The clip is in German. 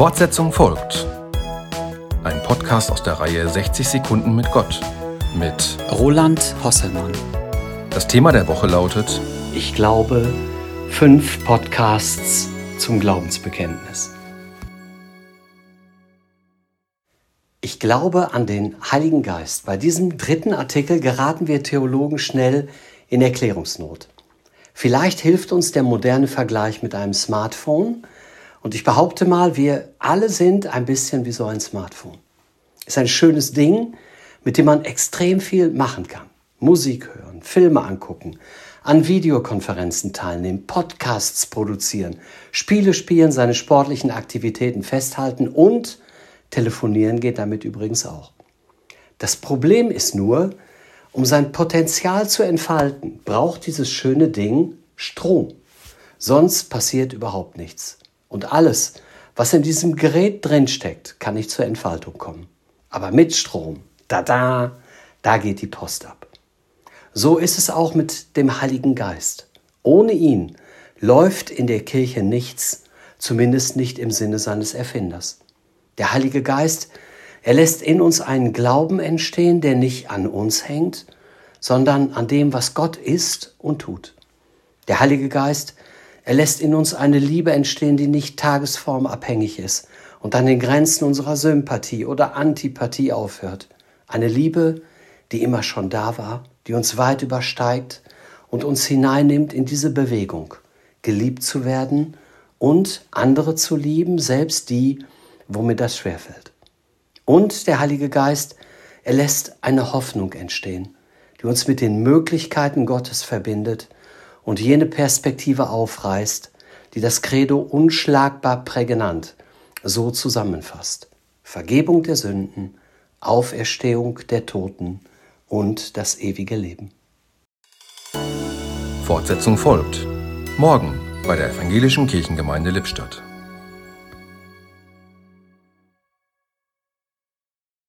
Fortsetzung folgt. Ein Podcast aus der Reihe 60 Sekunden mit Gott mit Roland Hosselmann. Das Thema der Woche lautet Ich glaube, fünf Podcasts zum Glaubensbekenntnis. Ich glaube an den Heiligen Geist. Bei diesem dritten Artikel geraten wir Theologen schnell in Erklärungsnot. Vielleicht hilft uns der moderne Vergleich mit einem Smartphone. Und ich behaupte mal, wir alle sind ein bisschen wie so ein Smartphone. Ist ein schönes Ding, mit dem man extrem viel machen kann. Musik hören, Filme angucken, an Videokonferenzen teilnehmen, Podcasts produzieren, Spiele spielen, seine sportlichen Aktivitäten festhalten und telefonieren geht damit übrigens auch. Das Problem ist nur, um sein Potenzial zu entfalten, braucht dieses schöne Ding Strom. Sonst passiert überhaupt nichts. Und alles, was in diesem Gerät drinsteckt, kann nicht zur Entfaltung kommen. Aber mit Strom, da da, da geht die Post ab. So ist es auch mit dem Heiligen Geist. Ohne ihn läuft in der Kirche nichts, zumindest nicht im Sinne seines Erfinders. Der Heilige Geist er lässt in uns einen Glauben entstehen, der nicht an uns hängt, sondern an dem, was Gott ist und tut. Der Heilige Geist, er lässt in uns eine Liebe entstehen, die nicht tagesformabhängig ist und an den Grenzen unserer Sympathie oder Antipathie aufhört. Eine Liebe, die immer schon da war, die uns weit übersteigt und uns hineinnimmt in diese Bewegung, geliebt zu werden und andere zu lieben, selbst die, womit das schwerfällt. Und der Heilige Geist, er lässt eine Hoffnung entstehen, die uns mit den Möglichkeiten Gottes verbindet und jene Perspektive aufreißt, die das Credo unschlagbar prägnant so zusammenfasst. Vergebung der Sünden, Auferstehung der Toten und das ewige Leben. Fortsetzung folgt. Morgen bei der Evangelischen Kirchengemeinde Lippstadt.